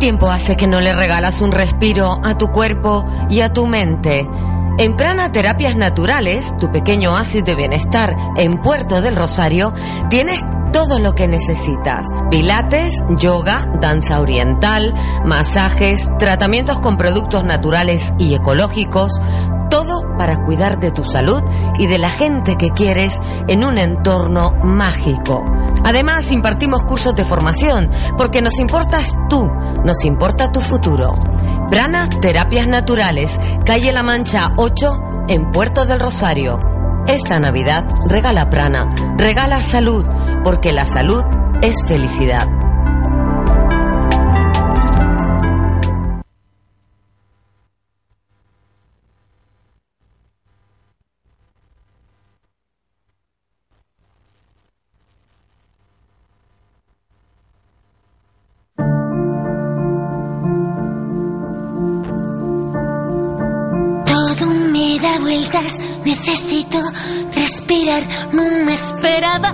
Tiempo hace que no le regalas un respiro a tu cuerpo y a tu mente? En Prana Terapias Naturales, tu pequeño oasis de bienestar en Puerto del Rosario, tienes todo lo que necesitas. Pilates, yoga, danza oriental, masajes, tratamientos con productos naturales y ecológicos, todo para cuidar de tu salud y de la gente que quieres en un entorno mágico. Además, impartimos cursos de formación porque nos importas tú, nos importa tu futuro. Prana Terapias Naturales, calle La Mancha 8, en Puerto del Rosario. Esta Navidad regala prana, regala salud, porque la salud es felicidad. No me esperaba.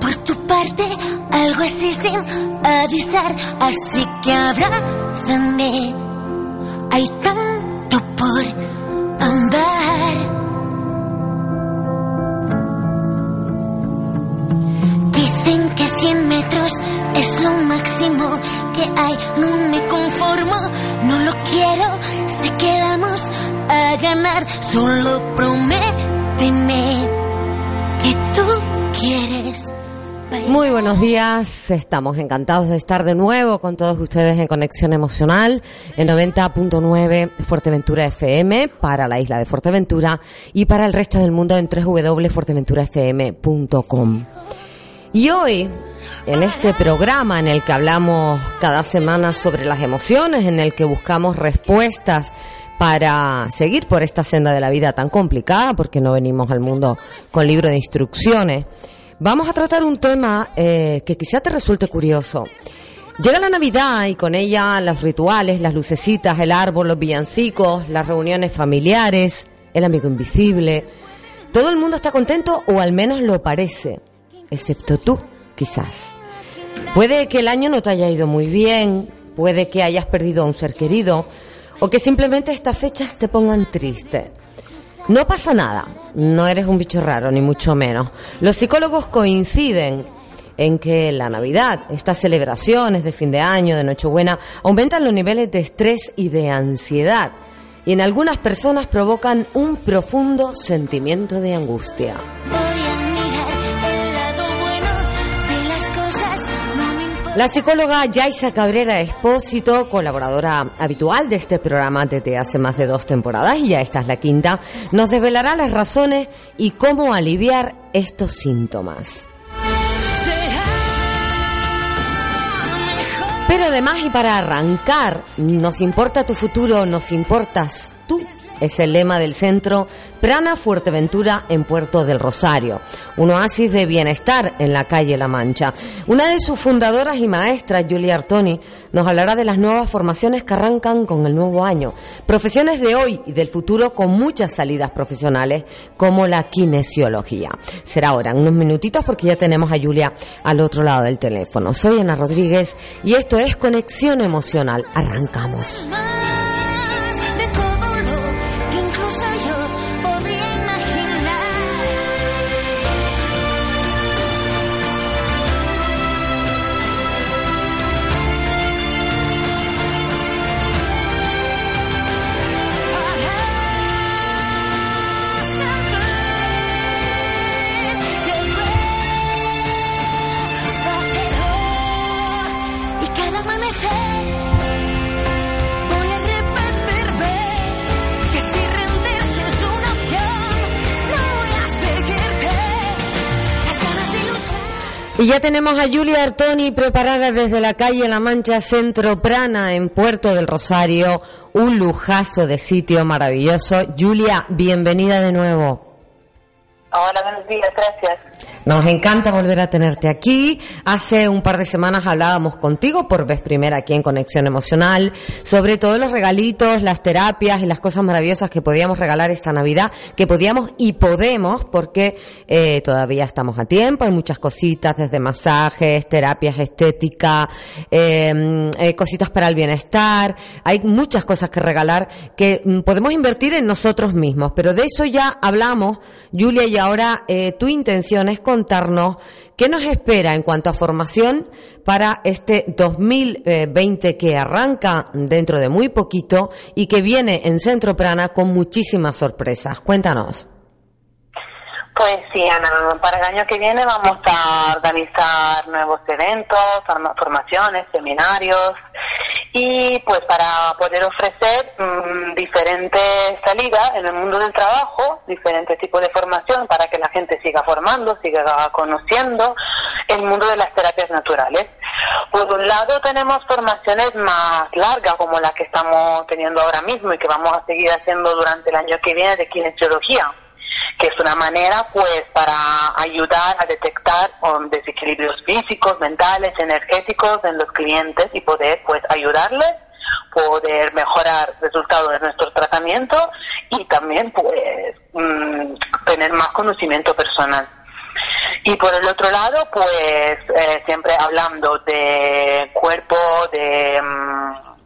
Por tu parte algo así sin avisar, así que abrázame, hay tanto por andar. Dicen que 100 metros es lo máximo que hay, no me conformo, no lo quiero, sé que vamos a ganar, solo prométeme Muy buenos días, estamos encantados de estar de nuevo con todos ustedes en Conexión Emocional en 90.9 Fuerteventura FM para la isla de Fuerteventura y para el resto del mundo en www.fuerteventurafm.com. Y hoy, en este programa en el que hablamos cada semana sobre las emociones, en el que buscamos respuestas para seguir por esta senda de la vida tan complicada, porque no venimos al mundo con libro de instrucciones, vamos a tratar un tema eh, que quizá te resulte curioso. Llega la Navidad y con ella los rituales, las lucecitas, el árbol, los villancicos, las reuniones familiares, el amigo invisible. Todo el mundo está contento o al menos lo parece, excepto tú, quizás. Puede que el año no te haya ido muy bien, puede que hayas perdido a un ser querido o que simplemente estas fechas te pongan triste. No pasa nada, no eres un bicho raro, ni mucho menos. Los psicólogos coinciden en que la Navidad, estas celebraciones de fin de año, de Nochebuena, aumentan los niveles de estrés y de ansiedad. Y en algunas personas provocan un profundo sentimiento de angustia. La psicóloga Yaisa Cabrera Espósito, colaboradora habitual de este programa desde hace más de dos temporadas, y ya esta es la quinta, nos develará las razones y cómo aliviar estos síntomas. Pero además y para arrancar, nos importa tu futuro, nos importas tú. Es el lema del centro Prana Fuerteventura en Puerto del Rosario, un oasis de bienestar en la calle La Mancha. Una de sus fundadoras y maestras, Julia Artoni, nos hablará de las nuevas formaciones que arrancan con el nuevo año. Profesiones de hoy y del futuro con muchas salidas profesionales como la kinesiología. Será ahora, en unos minutitos, porque ya tenemos a Julia al otro lado del teléfono. Soy Ana Rodríguez y esto es Conexión Emocional. Arrancamos. Ya tenemos a Julia Artoni preparada desde la calle La Mancha Centro Prana en Puerto del Rosario. Un lujazo de sitio maravilloso. Julia, bienvenida de nuevo. Hola, buenos días, gracias. Nos encanta volver a tenerte aquí. Hace un par de semanas hablábamos contigo por vez primera aquí en Conexión Emocional sobre todos los regalitos, las terapias y las cosas maravillosas que podíamos regalar esta Navidad, que podíamos y podemos porque eh, todavía estamos a tiempo. Hay muchas cositas desde masajes, terapias estéticas, em, eh, cositas para el bienestar. Hay muchas cosas que regalar que mm, podemos invertir en nosotros mismos. Pero de eso ya hablamos, Julia, y ahora eh, tu intención es contarnos qué nos espera en cuanto a formación para este 2020 que arranca dentro de muy poquito y que viene en Centro Prana con muchísimas sorpresas. Cuéntanos. Pues sí, Ana, para el año que viene vamos a organizar nuevos eventos, formaciones, seminarios y pues para poder ofrecer mm, diferentes salidas en el mundo del trabajo, diferentes tipos de formación para que la gente siga formando, siga conociendo el mundo de las terapias naturales. Por un lado tenemos formaciones más largas como la que estamos teniendo ahora mismo y que vamos a seguir haciendo durante el año que viene de kinesiología que es una manera pues para ayudar a detectar um, desequilibrios físicos, mentales, energéticos en los clientes y poder pues ayudarles poder mejorar resultados de nuestro tratamiento y también pues mm, tener más conocimiento personal. Y por el otro lado, pues eh, siempre hablando de cuerpo, de mm,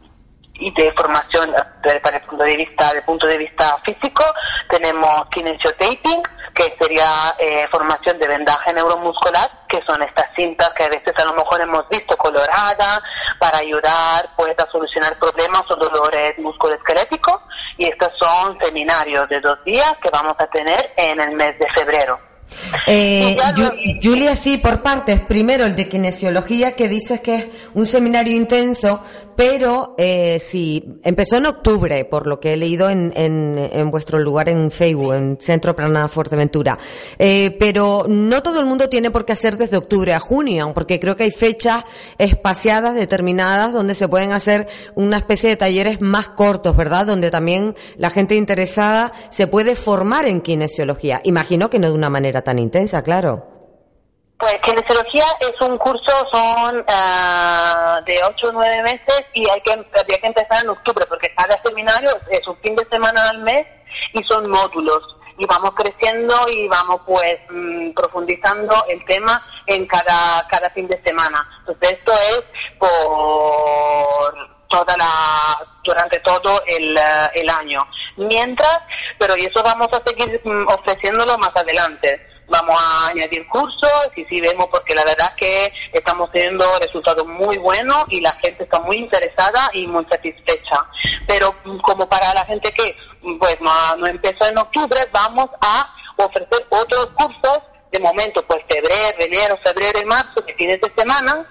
y de formación desde el punto de vista del punto de vista físico tenemos kinesiotaping que sería eh, formación de vendaje neuromuscular que son estas cintas que a veces a lo mejor hemos visto coloradas para ayudar pues a solucionar problemas o dolores musculoesqueléticos. Y estos son seminarios de dos días que vamos a tener en el mes de febrero. Eh, Julia, sí, por partes. Primero, el de kinesiología, que dices que es un seminario intenso, pero eh, sí, empezó en octubre, por lo que he leído en, en, vuestro lugar en Facebook, en Centro Prana Fuerteventura. Eh, pero no todo el mundo tiene por qué hacer desde octubre a junio, porque creo que hay fechas espaciadas determinadas donde se pueden hacer una especie de talleres más cortos, ¿verdad? Donde también la gente interesada se puede formar en kinesiología. Imagino que no de una manera tan intensa, claro. Pues kinesiología es un curso, son ah, de 8 o 9 meses y hay que, hay que empezar en octubre porque cada seminario es un fin de semana al mes y son módulos y vamos creciendo y vamos pues mm, profundizando el tema en cada, cada fin de semana. Entonces esto es por toda la durante todo el, el año. Mientras, pero y eso vamos a seguir mm, ofreciéndolo más adelante vamos a añadir cursos y sí vemos porque la verdad que estamos teniendo resultados muy buenos y la gente está muy interesada y muy satisfecha. Pero mm, como para la gente que mm, pues no, empezó en octubre, vamos a ofrecer otros cursos de momento, pues febrero, enero, febrero y marzo, de fines de semana,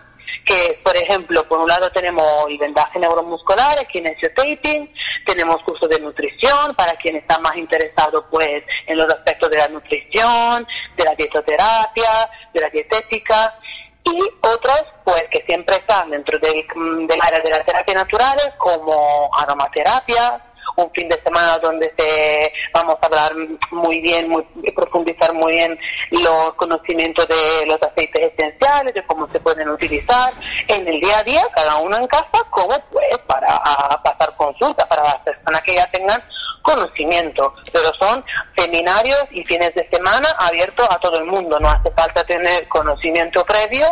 que por ejemplo, por un lado tenemos el vendaje neuromuscular, kinesiotaping, tenemos cursos de nutrición para quien está más interesado pues en los aspectos de la nutrición, de la dietoterapia, de la dietética y otros pues que siempre están dentro del, del área de las terapias naturales como aromaterapia, un fin de semana donde se, vamos a hablar muy bien, muy, profundizar muy bien los conocimientos de los aceites esenciales, de cómo se pueden utilizar en el día a día, cada uno en casa, como pues para pasar consulta para las personas que ya tengan conocimiento, pero son seminarios y fines de semana abiertos a todo el mundo, no hace falta tener conocimiento previo,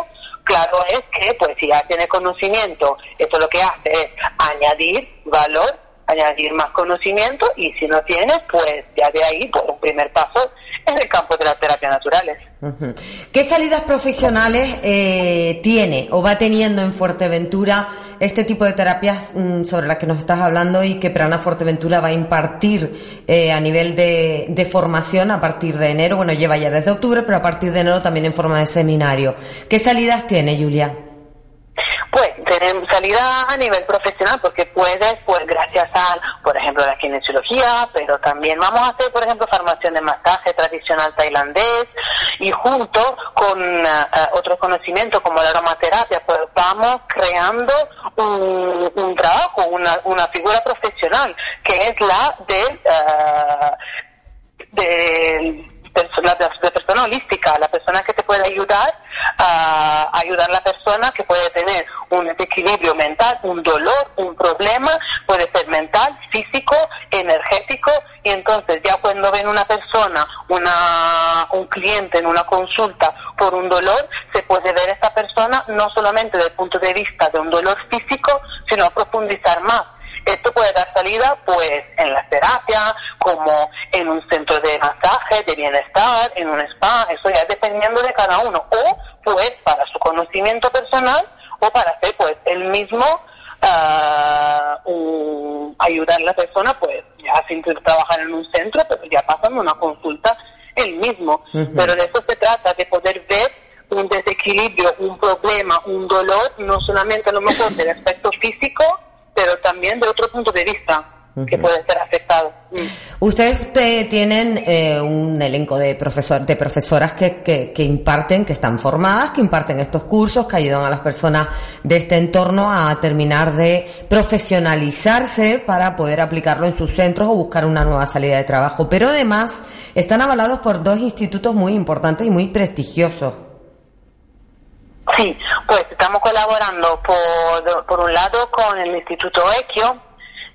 claro es que pues si ya tiene conocimiento, esto lo que hace es añadir valor añadir más conocimiento y si no tienes, pues ya de ahí, por un primer paso en el campo de las terapias naturales. ¿Qué salidas profesionales eh, tiene o va teniendo en Fuerteventura este tipo de terapias mm, sobre las que nos estás hablando y que Prana Fuerteventura va a impartir eh, a nivel de, de, formación a partir de enero? Bueno, lleva ya desde octubre, pero a partir de enero también en forma de seminario. ¿Qué salidas tiene, Julia? Pues tenemos salida a nivel profesional porque puedes, pues gracias a, por ejemplo, la kinesiología, pero también vamos a hacer, por ejemplo, formación de masaje tradicional tailandés y junto con uh, otro conocimiento como la aromaterapia, pues vamos creando un, trabajo, una, una, figura profesional, que es la de, uh, de de persona holística, la persona que te puede ayudar a ayudar a la persona que puede tener un desequilibrio mental, un dolor, un problema, puede ser mental, físico, energético, y entonces ya cuando ven una persona, una, un cliente en una consulta por un dolor, se puede ver esta persona no solamente desde el punto de vista de un dolor físico, sino profundizar más esto puede dar salida pues en la terapia, como en un centro de masaje, de bienestar, en un spa, eso ya dependiendo de cada uno. O pues para su conocimiento personal o para hacer pues el mismo uh, ayudar a la persona pues ya sin trabajar en un centro, pero ya pasando una consulta el mismo. Pero de eso se trata, de poder ver un desequilibrio, un problema, un dolor, no solamente a lo mejor del aspecto físico, pero también de otro punto de vista que puede ser afectado. Mm. Ustedes tienen eh, un elenco de, profesor, de profesoras que, que, que, imparten, que están formadas, que imparten estos cursos, que ayudan a las personas de este entorno a terminar de profesionalizarse para poder aplicarlo en sus centros o buscar una nueva salida de trabajo. Pero además están avalados por dos institutos muy importantes y muy prestigiosos. Sí, pues estamos colaborando por, por un lado con el Instituto Equio,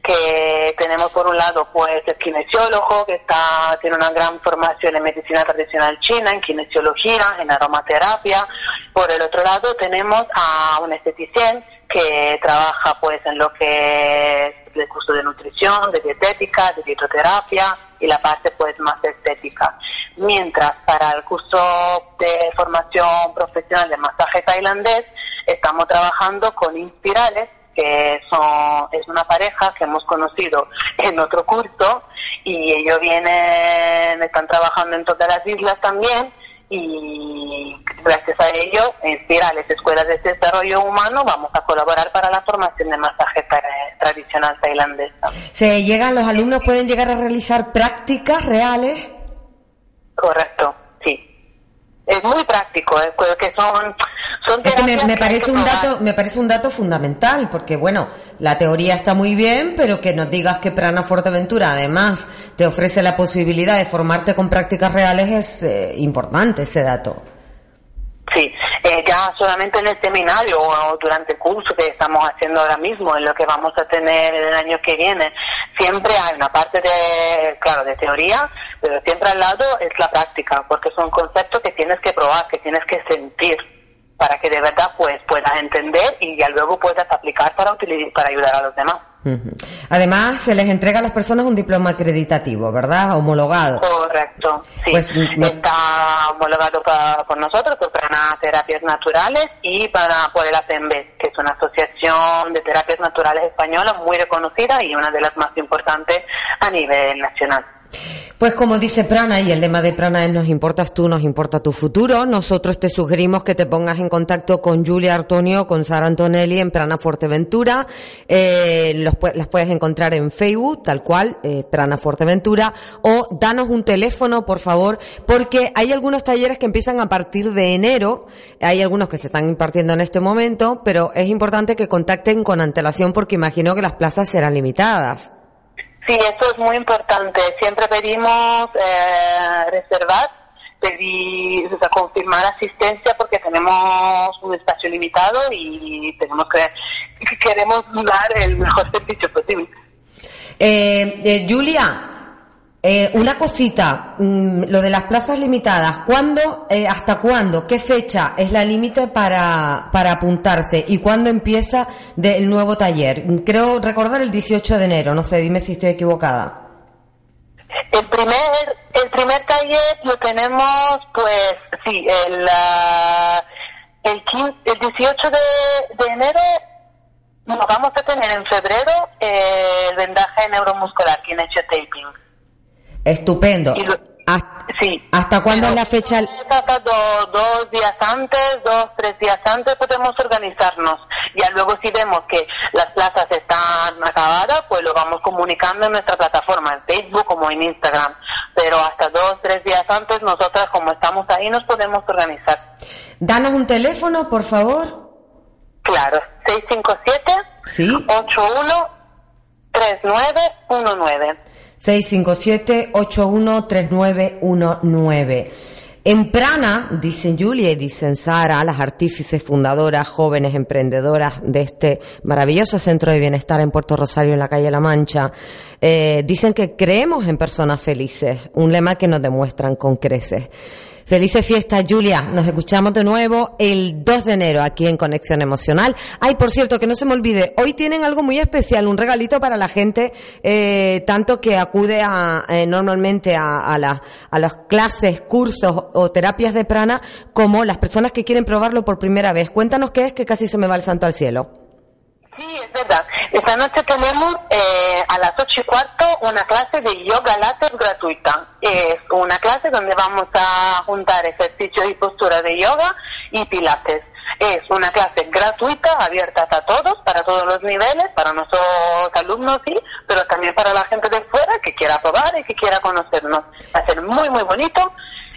que tenemos por un lado pues el kinesiólogo que está tiene una gran formación en medicina tradicional china, en kinesiología, en aromaterapia. Por el otro lado tenemos a un esteticien que trabaja pues en lo que es el curso de nutrición, de dietética, de dietoterapia y la parte pues más estética. Mientras para el curso de formación profesional de masaje tailandés estamos trabajando con Inspirales, que son, es una pareja que hemos conocido en otro curso y ellos vienen, están trabajando en todas las islas también y gracias a ello, en Espirales Escuelas de Desarrollo Humano, vamos a colaborar para la formación de masaje tradicional tailandesa. ¿Se llegan, los alumnos pueden llegar a realizar prácticas reales? Correcto. Es muy práctico, es que son me, parece un dato, me parece un dato fundamental, porque bueno, la teoría está muy bien, pero que nos digas que Prana Fuerteventura además te ofrece la posibilidad de formarte con prácticas reales es eh, importante ese dato. Sí, eh, ya solamente en el seminario o durante el curso que estamos haciendo ahora mismo, en lo que vamos a tener el año que viene, siempre hay una parte de, claro, de teoría, pero siempre al lado es la práctica, porque son conceptos que tienes que probar, que tienes que sentir para que de verdad pues puedas entender y ya luego puedas aplicar para utilizar, para ayudar a los demás. Además, se les entrega a las personas un diploma acreditativo, ¿verdad? Homologado. Correcto, sí. Pues, Está homologado por nosotros, por Prana Terapias Naturales y para, por el APMB, que es una asociación de terapias naturales española muy reconocida y una de las más importantes a nivel nacional. Pues como dice Prana, y el lema de Prana es nos importas tú, nos importa tu futuro, nosotros te sugerimos que te pongas en contacto con Julia Artonio, con Sara Antonelli en Prana Fuerteventura. Eh, las puedes encontrar en Facebook, tal cual, eh, Prana Fuerteventura, o danos un teléfono, por favor, porque hay algunos talleres que empiezan a partir de enero, hay algunos que se están impartiendo en este momento, pero es importante que contacten con antelación porque imagino que las plazas serán limitadas. Sí, eso es muy importante. Siempre pedimos eh, reservar, pedir, o sea, confirmar asistencia porque tenemos un espacio limitado y tenemos que queremos dar el mejor servicio posible. Eh, eh, Julia, eh, una cosita, mm, lo de las plazas limitadas, ¿cuándo, eh, hasta cuándo, qué fecha es la límite para, para apuntarse y cuándo empieza el nuevo taller? Creo recordar el 18 de enero, no sé, dime si estoy equivocada. El primer, el primer taller lo tenemos, pues, sí, el, el, 18 de, enero lo vamos a tener en febrero el vendaje neuromuscular, taping. Estupendo. Sí. ¿Hasta cuándo es la fecha? Hasta dos, dos días antes, dos, tres días antes podemos organizarnos. Ya luego si vemos que las plazas están acabadas, pues lo vamos comunicando en nuestra plataforma, en Facebook como en Instagram. Pero hasta dos, tres días antes, nosotras como estamos ahí, nos podemos organizar. Danos un teléfono, por favor. Claro, 657 Sí. 81 3919. 657-813919. En Prana, dicen Julia y dicen Sara, las artífices, fundadoras, jóvenes emprendedoras de este maravilloso centro de bienestar en Puerto Rosario, en la calle La Mancha, eh, dicen que creemos en personas felices, un lema que nos demuestran con creces. Felices fiestas, Julia. Nos escuchamos de nuevo el 2 de enero aquí en Conexión Emocional. Ay, por cierto, que no se me olvide, hoy tienen algo muy especial, un regalito para la gente, eh, tanto que acude a, eh, normalmente a, a, a las clases, cursos o terapias de prana, como las personas que quieren probarlo por primera vez. Cuéntanos qué es, que casi se me va el santo al cielo. Sí, es verdad. Esta noche tenemos eh, a las ocho y cuarto una clase de yoga láser gratuita. Es una clase donde vamos a juntar ejercicios y posturas de yoga y pilates. Es una clase gratuita, abierta a todos, para todos los niveles, para nuestros alumnos, sí, pero también para la gente de fuera que quiera probar y que quiera conocernos. Va a ser muy, muy bonito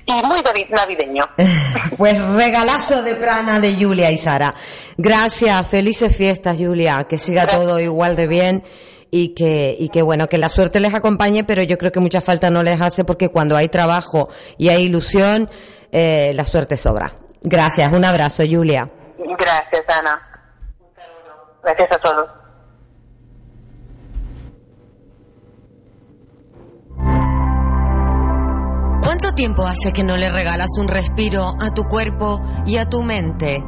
y muy navi- navideño. Pues regalazo de prana de Julia y Sara. Gracias, felices fiestas, Julia. Que siga Gracias. todo igual de bien y que, y que bueno, que la suerte les acompañe, pero yo creo que mucha falta no les hace porque cuando hay trabajo y hay ilusión, eh, la suerte sobra. Gracias, un abrazo, Julia. Gracias, Ana. Gracias a todos. ¿Cuánto tiempo hace que no le regalas un respiro a tu cuerpo y a tu mente?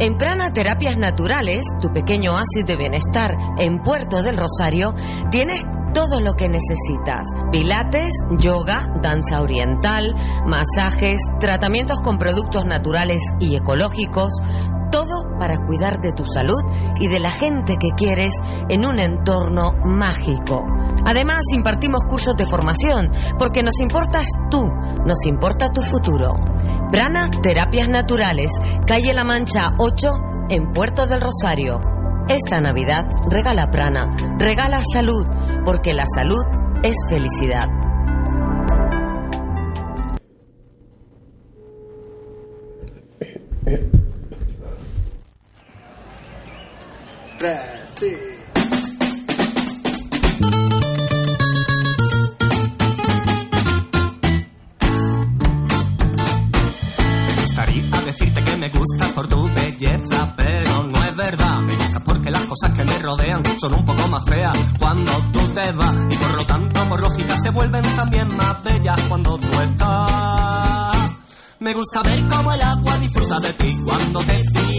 En Prana Terapias Naturales, tu pequeño oasis de bienestar en Puerto del Rosario, tienes todo lo que necesitas. Pilates, yoga, danza oriental, masajes, tratamientos con productos naturales y ecológicos, todo para cuidar de tu salud y de la gente que quieres en un entorno mágico. Además, impartimos cursos de formación porque nos importas tú, nos importa tu futuro. Prana Terapias Naturales, calle La Mancha 8, en Puerto del Rosario. Esta Navidad regala Prana, regala salud, porque la salud es felicidad. Son un poco más feas cuando tú te vas. Y por lo tanto, por lógica, se vuelven también más bellas cuando tú estás. Me gusta ver cómo el agua disfruta de ti cuando te tiras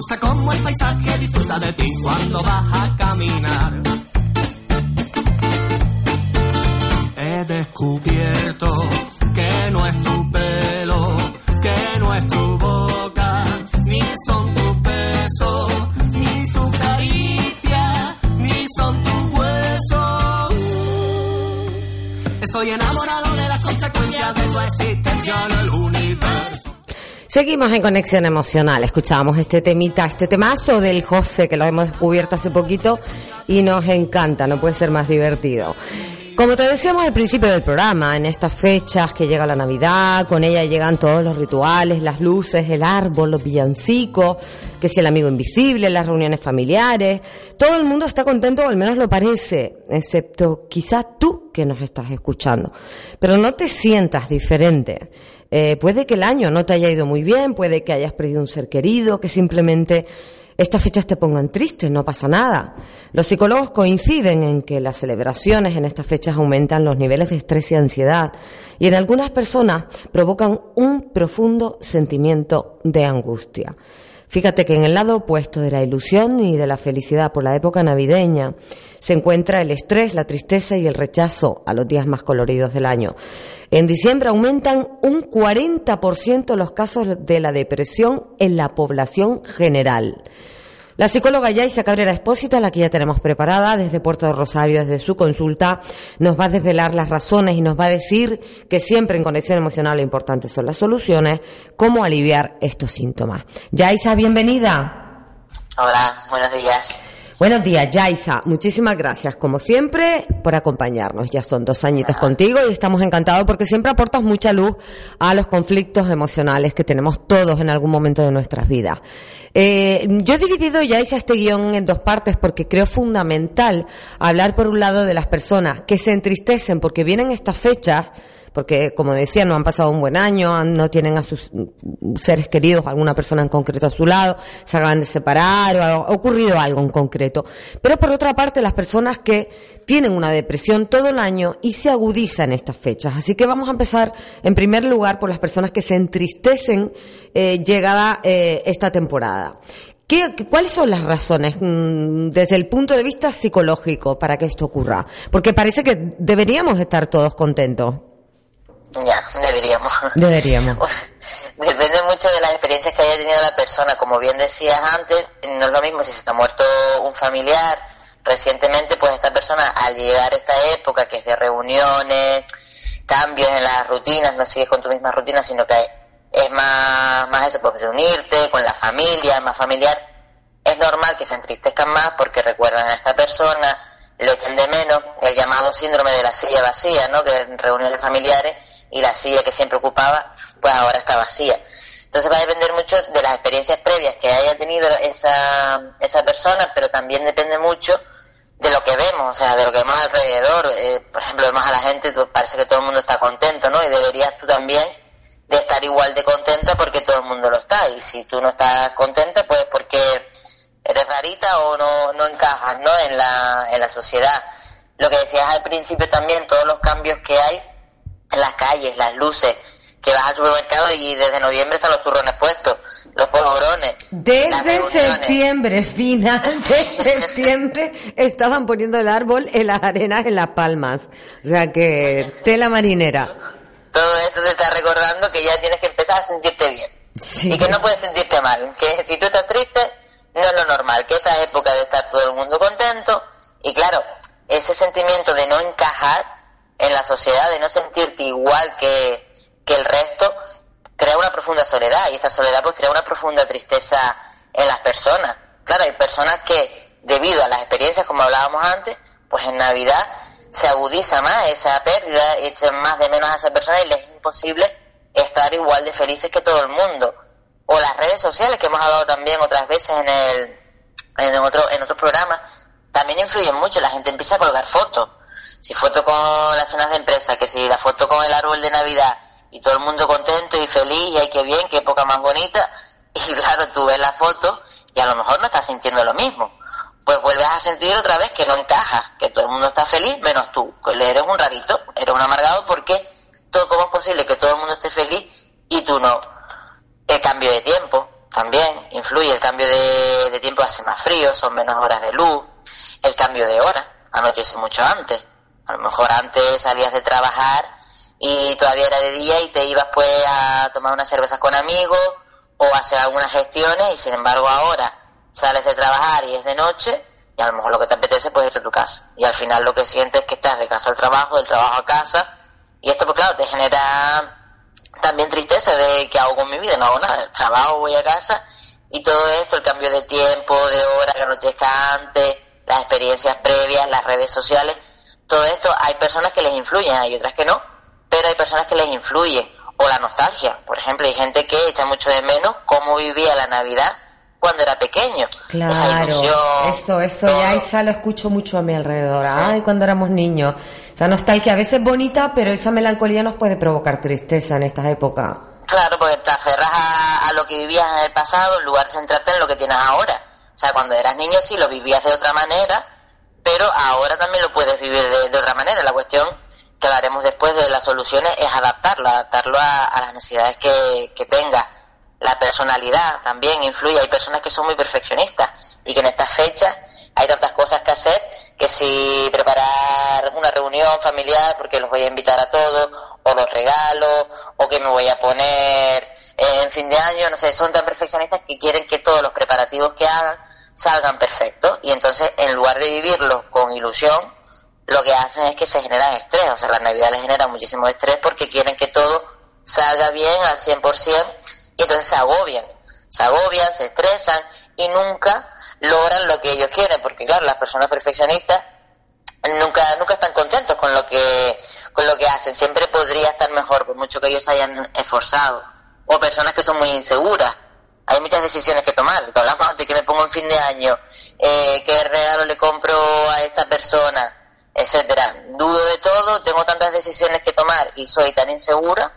gusta cómo el paisaje disfruta de ti cuando vas a caminar. He descubierto que no es tu pelo, que no es tu boca, ni son tu peso, ni tu caricia, ni son tu hueso. Estoy enamorado de las consecuencias de tu existencia universo. Seguimos en Conexión Emocional. Escuchábamos este temita, este temazo del José, que lo hemos descubierto hace poquito y nos encanta, no puede ser más divertido. Como te decíamos al principio del programa, en estas fechas que llega la Navidad, con ella llegan todos los rituales, las luces, el árbol, los villancicos, que si el amigo invisible, las reuniones familiares, todo el mundo está contento, o al menos lo parece, excepto quizás tú que nos estás escuchando. Pero no te sientas diferente. Eh, puede que el año no te haya ido muy bien, puede que hayas perdido un ser querido, que simplemente estas fechas te pongan triste, no pasa nada. Los psicólogos coinciden en que las celebraciones en estas fechas aumentan los niveles de estrés y ansiedad y en algunas personas provocan un profundo sentimiento de angustia. Fíjate que en el lado opuesto de la ilusión y de la felicidad por la época navideña se encuentra el estrés, la tristeza y el rechazo a los días más coloridos del año. En diciembre aumentan un 40% los casos de la depresión en la población general. La psicóloga Yaisa Cabrera Espósita, la que ya tenemos preparada desde Puerto de Rosario, desde su consulta, nos va a desvelar las razones y nos va a decir que siempre en conexión emocional lo importante son las soluciones, cómo aliviar estos síntomas. Yaisa, bienvenida. Hola, buenos días. Buenos días, Yaisa. Muchísimas gracias, como siempre, por acompañarnos. Ya son dos añitos contigo y estamos encantados porque siempre aportas mucha luz a los conflictos emocionales que tenemos todos en algún momento de nuestras vidas. Eh, yo he dividido ya este guion en dos partes porque creo fundamental hablar por un lado de las personas que se entristecen porque vienen estas fechas porque como decía, no han pasado un buen año, no tienen a sus seres queridos, alguna persona en concreto a su lado, se acaban de separar o ha ocurrido algo en concreto. Pero por otra parte, las personas que tienen una depresión todo el año y se agudizan estas fechas. Así que vamos a empezar en primer lugar por las personas que se entristecen eh, llegada eh, esta temporada. ¿Qué, ¿Cuáles son las razones mm, desde el punto de vista psicológico para que esto ocurra? Porque parece que deberíamos estar todos contentos. Ya, deberíamos. Deberíamos. Depende mucho de las experiencias que haya tenido la persona. Como bien decías antes, no es lo mismo si se está muerto un familiar recientemente, pues esta persona al llegar a esta época que es de reuniones, cambios en las rutinas, no sigues con tu misma rutina, sino que es más, más eso, pues de unirte con la familia, más familiar, es normal que se entristezcan más porque recuerdan a esta persona, lo echan de menos, el llamado síndrome de la silla vacía, ¿no? Que en reuniones familiares y la silla que siempre ocupaba, pues ahora está vacía. Entonces va a depender mucho de las experiencias previas que haya tenido esa, esa persona, pero también depende mucho de lo que vemos, o sea, de lo que vemos alrededor. Eh, por ejemplo, vemos a la gente, parece que todo el mundo está contento, ¿no? Y deberías tú también de estar igual de contenta porque todo el mundo lo está. Y si tú no estás contenta, pues porque eres rarita o no, no encajas, ¿no? En la, en la sociedad. Lo que decías al principio también, todos los cambios que hay las calles, las luces, que vas al supermercado y desde noviembre están los turrones puestos, los polvorones. Desde septiembre, final de septiembre, estaban poniendo el árbol en las arenas, en las palmas. O sea que, tela marinera. Todo eso te está recordando que ya tienes que empezar a sentirte bien. Y que no puedes sentirte mal. Que si tú estás triste, no es lo normal. Que esta época de estar todo el mundo contento. Y claro, ese sentimiento de no encajar en la sociedad, de no sentirte igual que, que el resto, crea una profunda soledad y esta soledad pues crea una profunda tristeza en las personas. Claro, hay personas que debido a las experiencias como hablábamos antes, pues en Navidad se agudiza más esa pérdida, echan más de menos a esa persona y les es imposible estar igual de felices que todo el mundo. O las redes sociales que hemos hablado también otras veces en el en otro en otros programas también influyen mucho, la gente empieza a colgar fotos si foto con las cenas de empresa, que si la foto con el árbol de Navidad y todo el mundo contento y feliz y ay qué bien, qué época más bonita, y claro, tú ves la foto y a lo mejor no estás sintiendo lo mismo. Pues vuelves a sentir otra vez que no encaja, que todo el mundo está feliz menos tú, que eres un rarito, eres un amargado porque todo cómo es posible que todo el mundo esté feliz y tú no. El cambio de tiempo también influye, el cambio de, de tiempo hace más frío, son menos horas de luz, el cambio de hora, anochece mucho antes, a lo mejor antes salías de trabajar y todavía era de día y te ibas pues a tomar unas cervezas con amigos o a hacer algunas gestiones y sin embargo ahora sales de trabajar y es de noche y a lo mejor lo que te apetece pues irte a tu casa. Y al final lo que sientes es que estás de casa al trabajo, del trabajo a casa. Y esto pues claro te genera también tristeza de que hago con mi vida, no hago nada, trabajo, voy a casa y todo esto, el cambio de tiempo, de hora, que anochezca antes, las experiencias previas, las redes sociales, todo esto hay personas que les influyen, hay otras que no, pero hay personas que les influyen. O la nostalgia, por ejemplo, hay gente que echa mucho de menos cómo vivía la Navidad cuando era pequeño. Claro, eso, eso ya Isa lo escucho mucho a mi alrededor. Ay, cuando éramos niños. Esa nostalgia a veces es bonita, pero esa melancolía nos puede provocar tristeza en estas épocas. Claro, porque te aferras a, a lo que vivías en el pasado en lugar de centrarte en lo que tienes ahora. O sea, cuando eras niño sí lo vivías de otra manera, pero ahora también lo puedes vivir de, otra manera. La cuestión que hablaremos después de las soluciones es adaptarlo, adaptarlo a, las necesidades que, que tenga. La personalidad también influye. Hay personas que son muy perfeccionistas y que en estas fechas hay tantas cosas que hacer que si preparar una reunión familiar porque los voy a invitar a todos, o los regalos, o que me voy a poner en fin de año, no sé, son tan perfeccionistas que quieren que todos los preparativos que hagan salgan perfectos y entonces en lugar de vivirlo con ilusión, lo que hacen es que se generan estrés, o sea, la Navidad les genera muchísimo estrés porque quieren que todo salga bien al 100% y entonces se agobian, se agobian, se estresan y nunca logran lo que ellos quieren, porque claro, las personas perfeccionistas nunca nunca están contentos con lo que con lo que hacen, siempre podría estar mejor por mucho que ellos hayan esforzado, o personas que son muy inseguras. Hay muchas decisiones que tomar. Hablamos antes que me pongo en fin de año, eh, qué regalo le compro a esta persona, etcétera. Dudo de todo, tengo tantas decisiones que tomar y soy tan insegura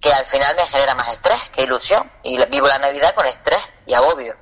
que al final me genera más estrés que ilusión. Y vivo la Navidad con estrés y agobio.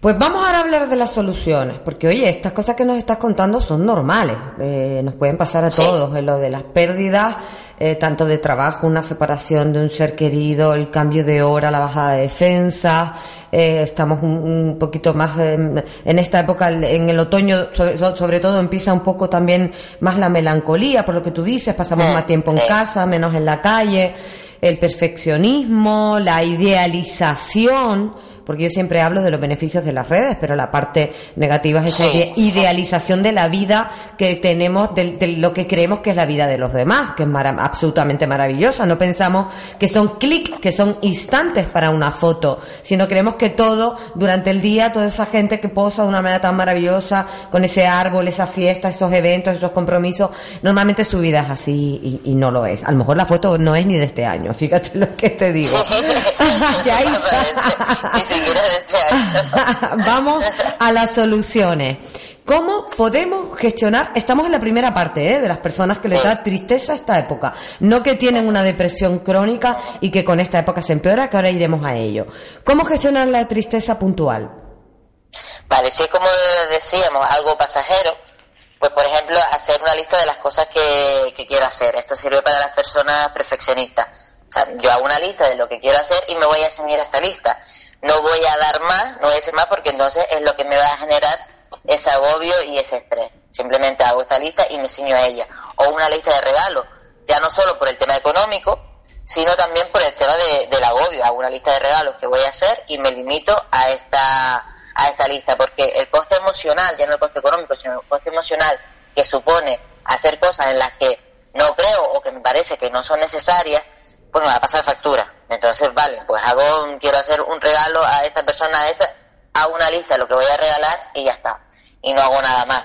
Pues vamos ahora a hablar de las soluciones, porque oye, estas cosas que nos estás contando son normales, eh, nos pueden pasar a Sí. todos, eh, lo de las pérdidas, eh, tanto de trabajo, una separación de un ser querido, el cambio de hora, la bajada de defensa, eh, estamos un, un poquito más en, en esta época, en el otoño, sobre, so- sobre todo empieza un poco también más la melancolía, por lo que tú dices, pasamos más tiempo en casa, menos en la calle, el perfeccionismo, la idealización, porque yo siempre hablo de los beneficios de las redes, pero la parte negativa es esa Sí. idealización de la vida que tenemos, de, de lo que creemos que es la vida de los demás, que es absolutamente maravillosa. No pensamos que son clic, que son instantes para una foto, sino creemos que todo, durante el día, toda esa gente que posa de una manera tan maravillosa, con ese árbol, esa fiesta, esos eventos, esos compromisos, normalmente su vida es así y, y no lo es. A lo mejor la foto no es ni de este año, fíjate lo que te digo. Ya, Vamos a las soluciones. ¿Cómo podemos gestionar? Estamos en la primera parte ¿eh? de las personas que les da tristeza esta época. No que tienen una depresión crónica y que con esta época se empeora, que ahora iremos a ello. ¿Cómo gestionar la tristeza puntual? Vale, si es como decíamos, algo pasajero, pues por ejemplo, hacer una lista de las cosas que, que quiero hacer. Esto sirve para las personas perfeccionistas. O sea, yo hago una lista de lo que quiero hacer y me voy a ceñir a esta lista. No voy a dar más, no voy a decir más porque entonces es lo que me va a generar ese agobio y ese estrés. Simplemente hago esta lista y me ciño a ella. O una lista de regalos, ya no solo por el tema económico, sino también por el tema de- del agobio. Hago una lista de regalos que voy a hacer y me limito a esta, a esta lista, porque el coste emocional, ya no el coste económico, sino el coste emocional que supone hacer cosas en las que no creo o que me parece que no son necesarias, pues me va a pasar factura. Entonces, vale, pues hago, quiero hacer un regalo a esta persona, a esta, hago una lista de lo que voy a regalar y ya está. Y no hago nada más.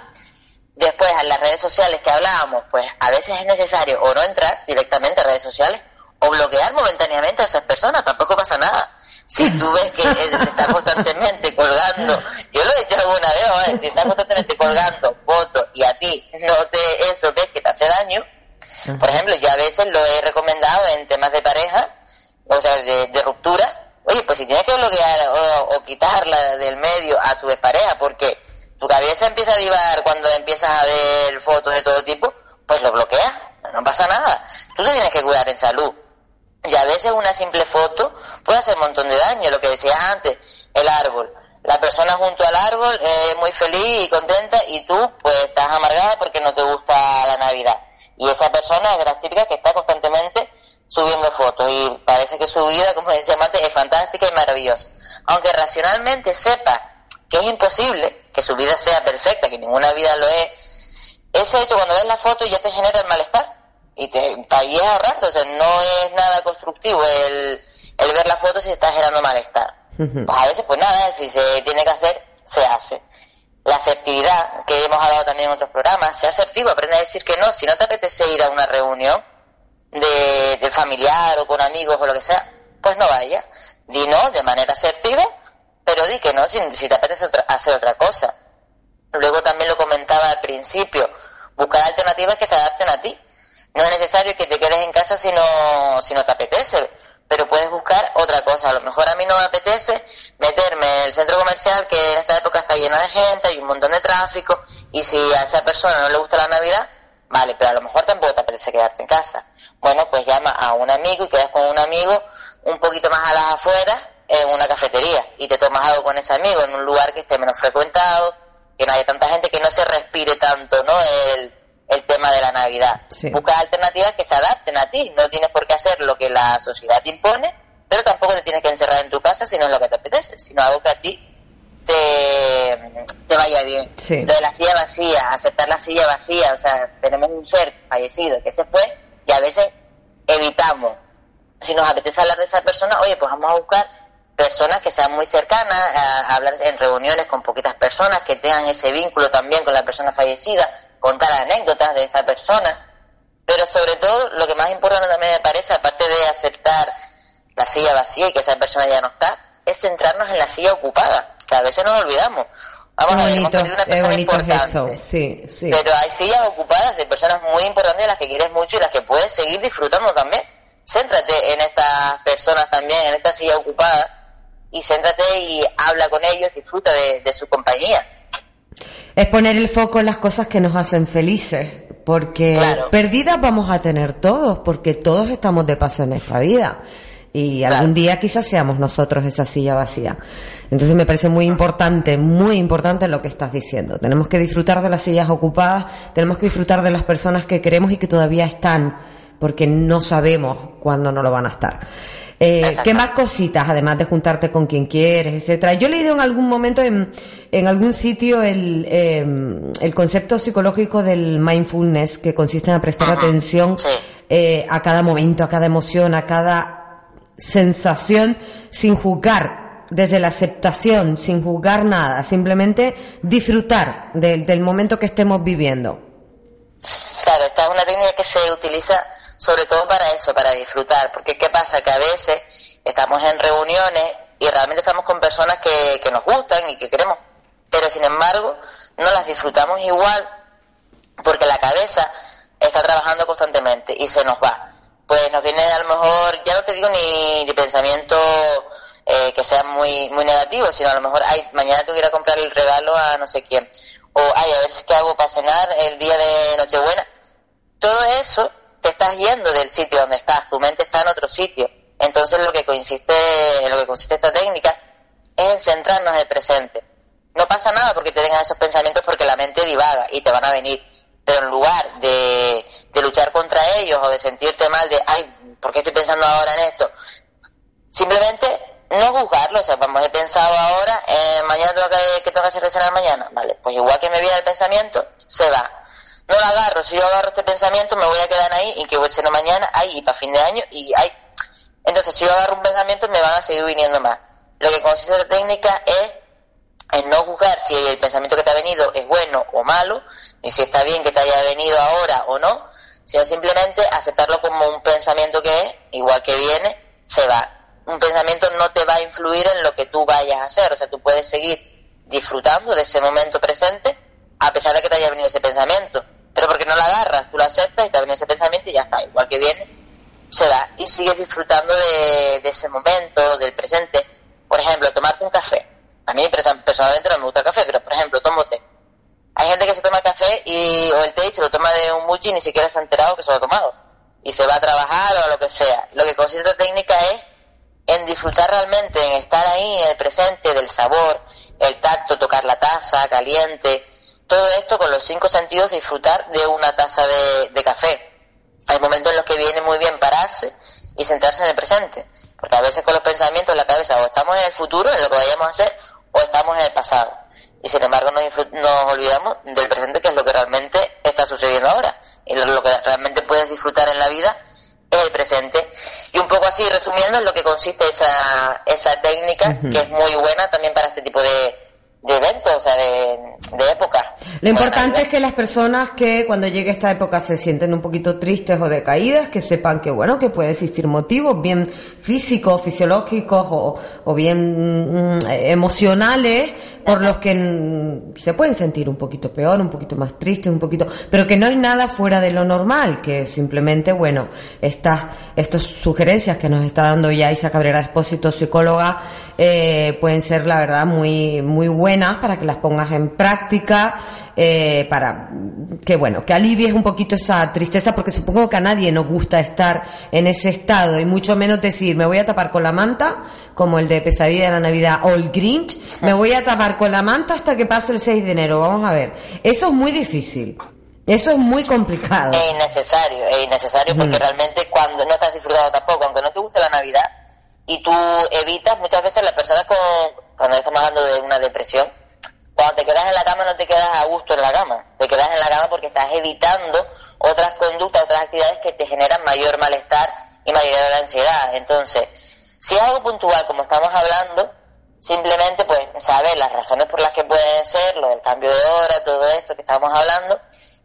Después, a las redes sociales que hablábamos, pues a veces es necesario o no entrar directamente a redes sociales o bloquear momentáneamente a esas personas, tampoco pasa nada. Si tú ves que eh, se está constantemente colgando, yo lo he hecho alguna vez, ¿vale? si está constantemente colgando fotos y a ti no te, eso ves que te hace daño, por ejemplo, yo a veces lo he recomendado en temas de pareja, o sea, de, de ruptura, oye, pues si tienes que bloquear o, o quitarla del medio a tu pareja porque tu cabeza empieza a divagar cuando empiezas a ver fotos de todo tipo, pues lo bloqueas, no pasa nada. Tú te tienes que cuidar en salud. Y a veces una simple foto puede hacer un montón de daño, lo que decía antes, el árbol. La persona junto al árbol es muy feliz y contenta y tú pues estás amargada porque no te gusta la Navidad. Y esa persona es de las típicas que está constantemente subiendo fotos y parece que su vida, como decía antes, es fantástica y maravillosa. Aunque racionalmente sepa que es imposible que su vida sea perfecta, que ninguna vida lo es, ese hecho cuando ves la foto ya te genera el malestar y te ahí es a rato, o sea, no es nada constructivo el, el ver la foto si está generando malestar. Pues a veces, pues nada, si se tiene que hacer, se hace. La asertividad, que hemos hablado también en otros programas, sea asertivo, aprende a decir que no. Si no te apetece ir a una reunión de, de familiar o con amigos o lo que sea, pues no vaya. Di no de manera asertiva, pero di que no si, si te apetece otra- hacer otra cosa. Luego también lo comentaba al principio, buscar alternativas que se adapten a ti. No es necesario que te quedes en casa si no, si no te apetece, pero puedes buscar otra cosa. A lo mejor a mí no me apetece meterme en el centro comercial que en esta época está llena de gente, hay un montón de tráfico, y si a esa persona no le gusta la Navidad, vale, pero a lo mejor tampoco te apetece quedarte en casa. Bueno, pues llama a un amigo y quedas con un amigo un poquito más a las afueras en una cafetería y te tomas algo con ese amigo en un lugar que esté menos frecuentado, que no haya tanta gente, que no se respire tanto, ¿no? El, el tema de la Navidad. Busca alternativas que se adapten a ti. No tienes por qué hacer lo que la sociedad te impone, pero tampoco te tienes que encerrar en tu casa si no es lo que te apetece, sino algo que a ti te, te vaya bien. Lo de la silla vacía, aceptar la silla vacía, o sea, tenemos un ser fallecido que se fue y a veces evitamos. Si nos apetece hablar de esa persona, oye, pues vamos a buscar personas que sean muy cercanas, a hablar en reuniones con poquitas personas, que tengan ese vínculo también con la persona fallecida, contar anécdotas de esta persona, pero sobre todo lo que más importante también me parece, aparte de aceptar la silla vacía y que esa persona ya no está, es centrarnos en la silla ocupada, que a veces nos olvidamos. Vamos a ver, hemos perdido una persona importante. Sí, sí. Pero hay sillas ocupadas de personas muy importantes, las que quieres mucho y las que puedes seguir disfrutando también. Céntrate en estas personas también, en esta silla ocupada, y céntrate y habla con ellos, disfruta de su compañía. Es poner el foco en las cosas que nos hacen felices, porque perdidas vamos a tener todos, porque todos estamos de paso en esta vida. Y algún día quizás seamos nosotros esa silla vacía. Entonces me parece muy importante, muy importante lo que estás diciendo. Tenemos que disfrutar de las sillas ocupadas, tenemos que disfrutar de las personas que queremos y que todavía están, porque no sabemos cuándo no lo van a estar. Eh, ¿Qué más cositas, además de juntarte con quien quieres, etcétera? Yo he leído en algún momento en, en algún sitio el, em, el concepto psicológico del mindfulness, que consiste en prestar atención eh, a cada momento, a cada emoción, a cada sensación, sin juzgar, desde la aceptación, sin juzgar nada, simplemente disfrutar del, del momento que estemos viviendo. Claro, esta es una técnica que se utiliza sobre todo para eso, para disfrutar, porque ¿qué pasa? Que a veces estamos en reuniones y realmente estamos con personas que, que nos gustan y que queremos, pero sin embargo no las disfrutamos igual porque la cabeza está trabajando constantemente y se nos va. Pues nos viene a lo mejor, ya no te digo ni, ni pensamiento eh, que sea muy muy negativo, sino a lo mejor, ay, mañana tengo que comprar el regalo a no sé quién, o ay, a ver qué hago para cenar el día de Nochebuena. Todo eso te estás yendo del sitio donde estás, tu mente está en otro sitio. Entonces lo que consiste, lo que consiste esta técnica es en centrarnos en el presente. No pasa nada porque te vengan esos pensamientos porque la mente divaga y te van a venir. Pero en lugar de, de luchar contra ellos o de sentirte mal de, ay, ¿por qué estoy pensando ahora en esto? Simplemente no juzgarlo, o sea, vamos, he pensado ahora, eh, mañana tengo que, que tengo que hacer cenar mañana, vale, pues igual que me viene el pensamiento, se va no lo agarro. Si yo agarro este pensamiento, me voy a quedar ahí y que voy a mañana, ahí y para fin de año, y hay. Entonces, si yo agarro un pensamiento, me van a seguir viniendo más. Lo que consiste la técnica es en no juzgar si el pensamiento que te ha venido es bueno o malo, ni si está bien que te haya venido ahora o no, sino simplemente aceptarlo como un pensamiento que es, igual que viene, se va. Un pensamiento no te va a influir en lo que tú vayas a hacer, o sea, tú puedes seguir disfrutando de ese momento presente a pesar de que te haya venido ese pensamiento pero porque no la agarras, tú la aceptas y te viene ese pensamiento y ya está, igual que viene, se da y sigues disfrutando de, ese momento, del presente. Por ejemplo, tomarte un café. A mí personalmente no me gusta el café, pero por ejemplo, tomo té. Hay gente que se toma café y, o el té y se lo toma de un muchi y ni siquiera se ha enterado que se lo ha tomado. Y se va a trabajar o lo que sea. Lo que consiste la técnica es en disfrutar realmente, en estar ahí en el presente del sabor, el tacto, tocar la taza caliente, todo esto con los cinco sentidos disfrutar de una taza de, café. Hay momentos en los que viene muy bien pararse y centrarse en el presente, porque a veces con los pensamientos en la cabeza o estamos en el futuro, en lo que vayamos a hacer, o estamos en el pasado. Y sin embargo nos, nos olvidamos del presente, que es lo que realmente está sucediendo ahora. Y lo, que realmente puedes disfrutar en la vida es el presente. Y un poco así, resumiendo, en lo que consiste esa, esa técnica, que es muy buena también para este tipo de, de eventos, o sea, de, de época. Lo importante es que las personas que cuando llegue esta época se sienten un poquito tristes o decaídas, que sepan que bueno, que puede existir motivos bien físicos, fisiológicos o, o bien mm, emocionales por los que mm, se pueden sentir un poquito peor, un poquito más tristes, un poquito, pero que no hay nada fuera de lo normal, que simplemente, bueno, estas, estas sugerencias que nos está dando ya Isa Cabrera Expósito, psicóloga, eh, pueden ser la verdad muy, muy buenas para que las pongas en práctica eh, para que bueno, que alivies un poquito esa tristeza, porque supongo que a nadie nos gusta estar en ese estado y mucho menos decir, me voy a tapar con la manta, como el de Pesadilla de la Navidad o el Grinch, me voy a tapar con la manta hasta que pase el 6 de enero. Vamos a ver, eso es muy difícil. Eso es muy complicado. Es innecesario, es innecesario porque realmente cuando no estás disfrutando tampoco, aunque no te guste la Navidad, y tú evitas muchas veces las personas con, cuando estamos hablando de una depresión, cuando te quedas en la cama no te quedas a gusto en la cama, te quedas en la cama porque estás evitando otras conductas, otras actividades que te generan mayor malestar y mayor ansiedad. Entonces, si es algo puntual como estamos hablando, simplemente pues saber las razones por las que pueden ser, lo del cambio de hora, todo esto que estamos hablando,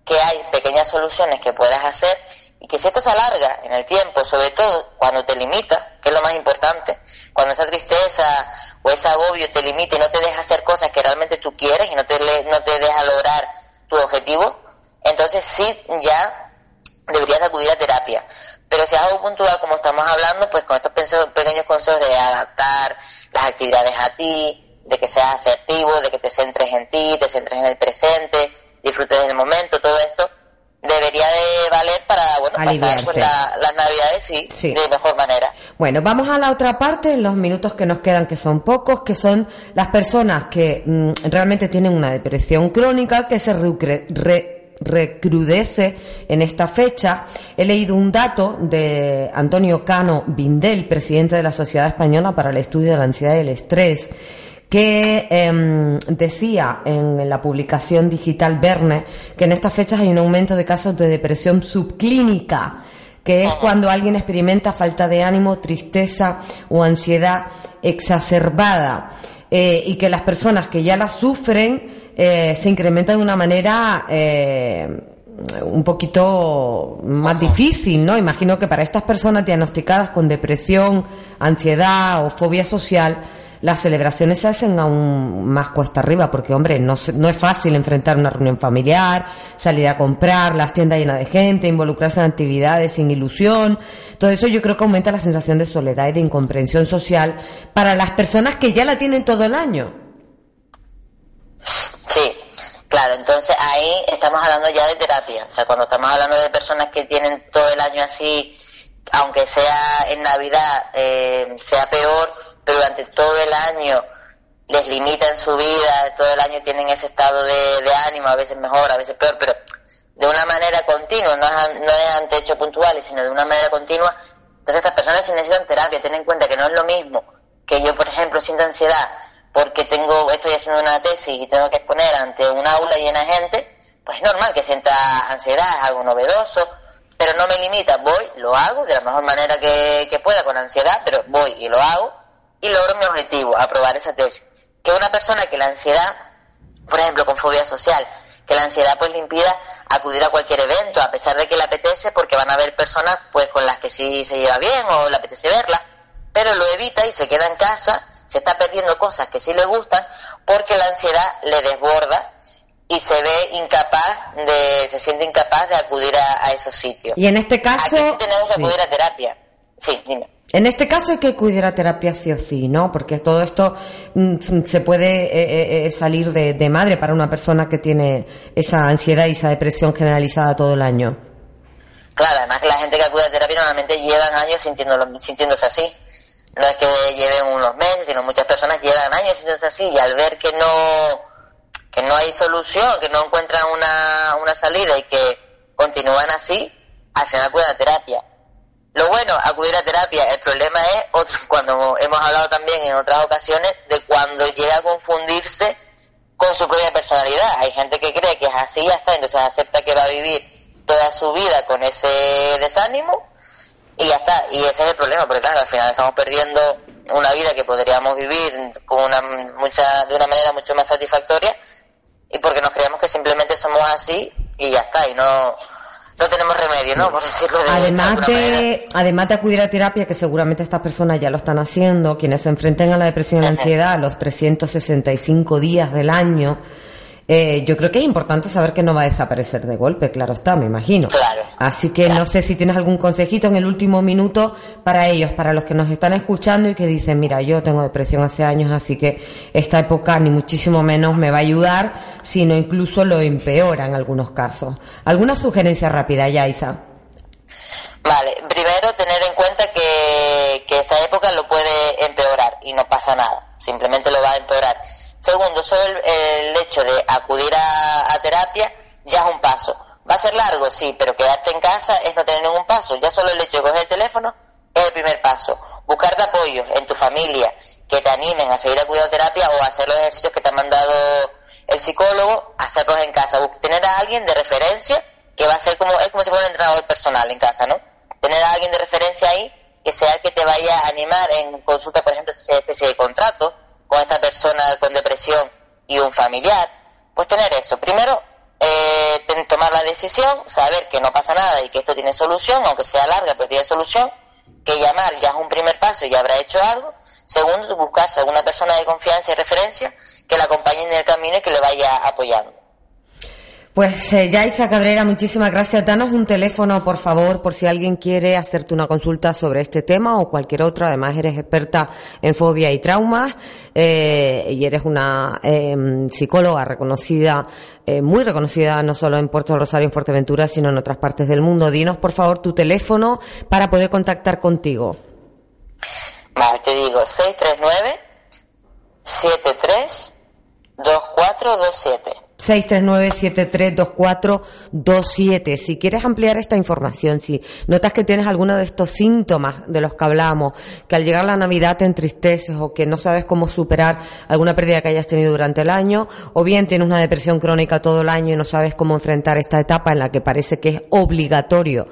que hay pequeñas soluciones que puedas hacer y que si esto se alarga en el tiempo, sobre todo cuando te limita, que es lo más importante, cuando esa tristeza o ese agobio te limita y no te deja hacer cosas que realmente tú quieres y no te, no te deja lograr tu objetivo, entonces sí ya deberías acudir a terapia. Pero si es algo puntual, como estamos hablando, pues con estos pequeños consejos de adaptar las actividades a ti, de que seas asertivo, de que te centres en ti, te centres en el presente, disfrutes del momento, todo esto debería de valer para bueno pasar pues, las navidades sí, de mejor manera. Bueno vamos a la otra parte en los minutos que nos quedan que son pocos que son las personas que mm, realmente tienen una depresión crónica que se recrudece en esta fecha. He leído un dato de Antonio Cano Bindel, presidente de la Sociedad Española para el Estudio de la Ansiedad y el Estrés, que em, decía en la publicación digital Verne que en estas fechas hay un aumento de casos de depresión subclínica, que es cuando alguien experimenta falta de ánimo, tristeza o ansiedad exacerbada, eh, y que las personas que ya la sufren eh, se incrementan de una manera eh, un poquito más difícil, ¿no? Imagino que para estas personas diagnosticadas con depresión, ansiedad o fobia social, las celebraciones se hacen aún más cuesta arriba, porque, hombre, no, no es fácil enfrentar una reunión familiar, salir a comprar, las tiendas llenas de gente, involucrarse en actividades sin ilusión. Todo eso yo creo que aumenta la sensación de soledad y de incomprensión social para las personas que ya la tienen todo el año. Sí, Claro, entonces ahí estamos hablando ya de terapia. O sea, cuando estamos hablando de personas que tienen todo el año así, aunque sea en Navidad, eh, sea peor, pero durante todo el año les limita en su vida, todo el año tienen ese estado de, ánimo, a veces mejor, a veces peor, pero de una manera continua, no es, no es ante hechos puntuales, sino de una manera continua. Entonces estas personas si necesitan terapia, ten en cuenta que no es lo mismo que yo, por ejemplo, siento ansiedad porque tengo, estoy haciendo una tesis y tengo que exponer ante un aula llena de gente, pues es normal que sienta ansiedad, es algo novedoso, pero no me limita, voy, lo hago de la mejor manera que, que pueda con ansiedad, pero voy y lo hago y logro mi objetivo, aprobar esa tesis. Que una persona que la ansiedad, por ejemplo, con fobia social, que la ansiedad pues le impida acudir a cualquier evento, a pesar de que le apetece, porque van a haber personas pues con las que sí se lleva bien o le apetece verla, pero lo evita y se queda en casa, se está perdiendo cosas que sí le gustan, porque la ansiedad le desborda y se ve incapaz de, se siente incapaz de acudir a, esos sitios. Y en este caso... Aquí tenemos que acudir a terapia. Sí, dime. En este caso hay que acudir a terapia sí o sí, ¿no? Porque todo esto mm, se puede eh, eh, eh, salir de, madre para una persona que tiene esa ansiedad y esa depresión generalizada todo el año. Claro, además que la gente que acude a terapia normalmente llevan años sintiéndolo, sintiéndose así. No es que lleven unos meses, sino muchas personas llevan años sintiéndose así y al ver que no, que no hay solución, que no encuentran una, una salida y que continúan así, hacen acudir a terapia lo bueno, acudir a terapia. El problema es, otro, cuando hemos hablado también en otras ocasiones, de cuando llega a confundirse con su propia personalidad. Hay gente que cree que es así y ya está, entonces acepta que va a vivir toda su vida con ese desánimo y ya está. Y ese es el problema, porque claro, al final estamos perdiendo una vida que podríamos vivir con una mucha de una manera mucho más satisfactoria y porque nos creemos que simplemente somos así y ya está y no no tenemos remedio, ¿no? Por decirlo de Además de, además de acudir a terapia, que seguramente estas personas ya lo están haciendo, quienes se enfrenten a la depresión y la ansiedad los 365 días del año, eh, yo creo que es importante saber que no va a desaparecer de golpe, claro está, me imagino. Claro. Así que no sé si tienes algún consejito en el último minuto para ellos, para los que nos están escuchando y que dicen, mira, yo tengo depresión hace años, así que esta época ni muchísimo menos me va a ayudar, sino incluso lo empeora en algunos casos. ¿Alguna sugerencia rápida, Yaisa? Vale, primero tener en cuenta que, que esta época lo puede empeorar y no pasa nada, simplemente lo va a empeorar. Segundo, solo el, hecho de acudir a, terapia ya es un paso. Va a ser largo, sí, pero quedarte en casa es no tener ningún paso. Ya solo el hecho de coger el teléfono es el primer paso. Buscarte apoyo en tu familia que te animen a seguir a terapia o a hacer los ejercicios que te ha mandado el psicólogo, hacerlos en casa. Tener a alguien de referencia que va a ser como, es como si fuera un entrenador personal en casa, ¿no? Tener a alguien de referencia ahí que sea el que te vaya a animar en consulta, por ejemplo, sea especie de contrato con esta persona con depresión y un familiar. Pues tener eso. Primero, eh, tomar la decisión, saber que no pasa nada y que esto tiene solución, aunque sea larga, pero tiene solución, que llamar ya es un primer paso y ya habrá hecho algo. Segundo, buscarse alguna persona de confianza y referencia que la acompañe en el camino y que le vaya apoyando. Pues eh, Yaisa Cabrera, muchísimas gracias. Danos un teléfono, por favor, por si alguien quiere hacerte una consulta sobre este tema o cualquier otro. Además, eres experta en fobia y traumas eh, y eres una eh, psicóloga reconocida, eh, muy reconocida no solo en Puerto Rosario, en Fuerteventura, sino en otras partes del mundo. Dinos, por favor, tu teléfono para poder contactar contigo. Vale, te digo, 639 73 2427. 639-732427. Si quieres ampliar esta información, si notas que tienes alguno de estos síntomas de los que hablamos, que al llegar la Navidad te entristeces o que no sabes cómo superar alguna pérdida que hayas tenido durante el año, o bien tienes una depresión crónica todo el año y no sabes cómo enfrentar esta etapa en la que parece que es obligatorio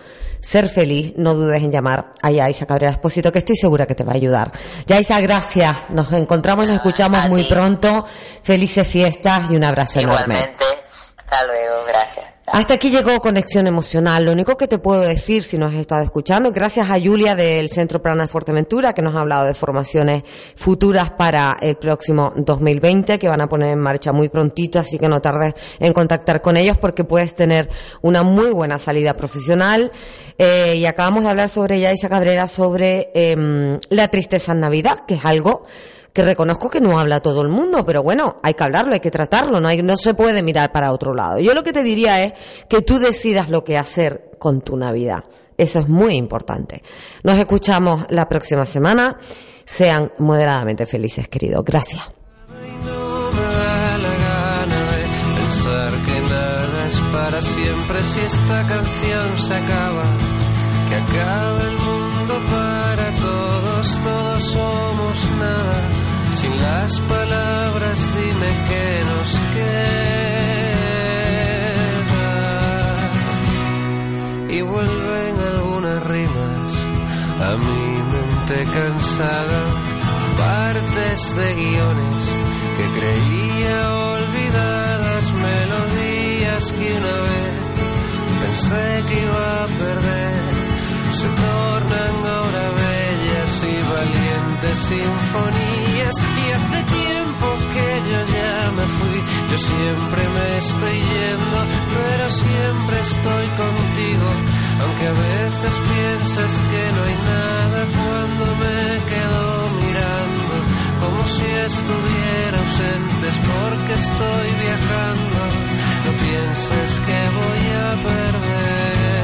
ser feliz, no dudes en llamar a Yaisa Cabrera Espósito, que estoy segura que te va a ayudar. Yaisa, gracias. Nos encontramos, nos escuchamos A muy ti. pronto. Felices fiestas y un abrazo enorme. Hasta luego, gracias. Hasta aquí llegó Conexión Emocional. Lo único que te puedo decir, si nos has estado escuchando, gracias a Julia del Centro Prana de Fuerteventura, que nos ha hablado de formaciones futuras para el próximo 2020, que van a poner en marcha muy prontito, así que no tardes en contactar con ellos porque puedes tener una muy buena salida profesional. Eh, y acabamos de hablar sobre Yaisa Cabrera, sobre em, la tristeza en Navidad, que es algo que reconozco que no habla todo el mundo, pero bueno, hay que hablarlo, hay que tratarlo, no, hay, no se puede mirar para otro lado. Yo lo que te diría es que tú decidas lo que hacer con tu Navidad. Eso es muy importante. Nos escuchamos la próxima semana. Sean moderadamente felices, queridos. Gracias. Sin las palabras dime que nos queda. Y vuelven algunas rimas a mi mente cansada partes de guiones que creía olvidadas, melodías que una vez pensé que iba a perder, se valientes sinfonías y hace tiempo que yo ya me fui, yo siempre me estoy yendo, pero siempre estoy contigo, aunque a veces piensas que no hay nada cuando me quedo mirando, como si estuviera ausente, porque estoy viajando, no pienses que voy a perderme.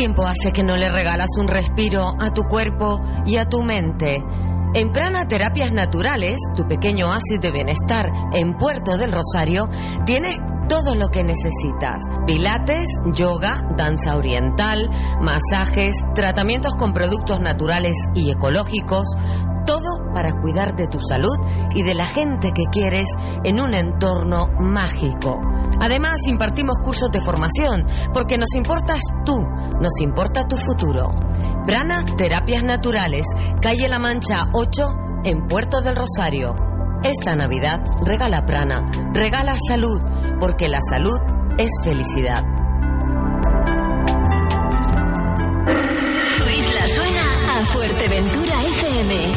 tiempo hace que no le regalas un respiro a tu cuerpo y a tu mente? En Prana Terapias Naturales, tu pequeño oasis de bienestar en Puerto del Rosario, tienes todo lo que necesitas. Pilates, yoga, danza oriental, masajes, tratamientos con productos naturales y ecológicos, todo para cuidar de tu salud y de la gente que quieres en un entorno mágico. Además, impartimos cursos de formación porque nos importas tú, nos importa tu futuro. Prana Terapias Naturales, calle La Mancha 8, en Puerto del Rosario. Esta Navidad regala Prana, regala salud, porque la salud es felicidad. Tu isla suena a Fuerteventura FM.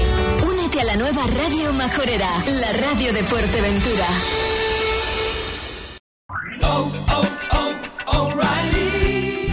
Únete a la nueva Radio Majorera, la radio de Fuerteventura.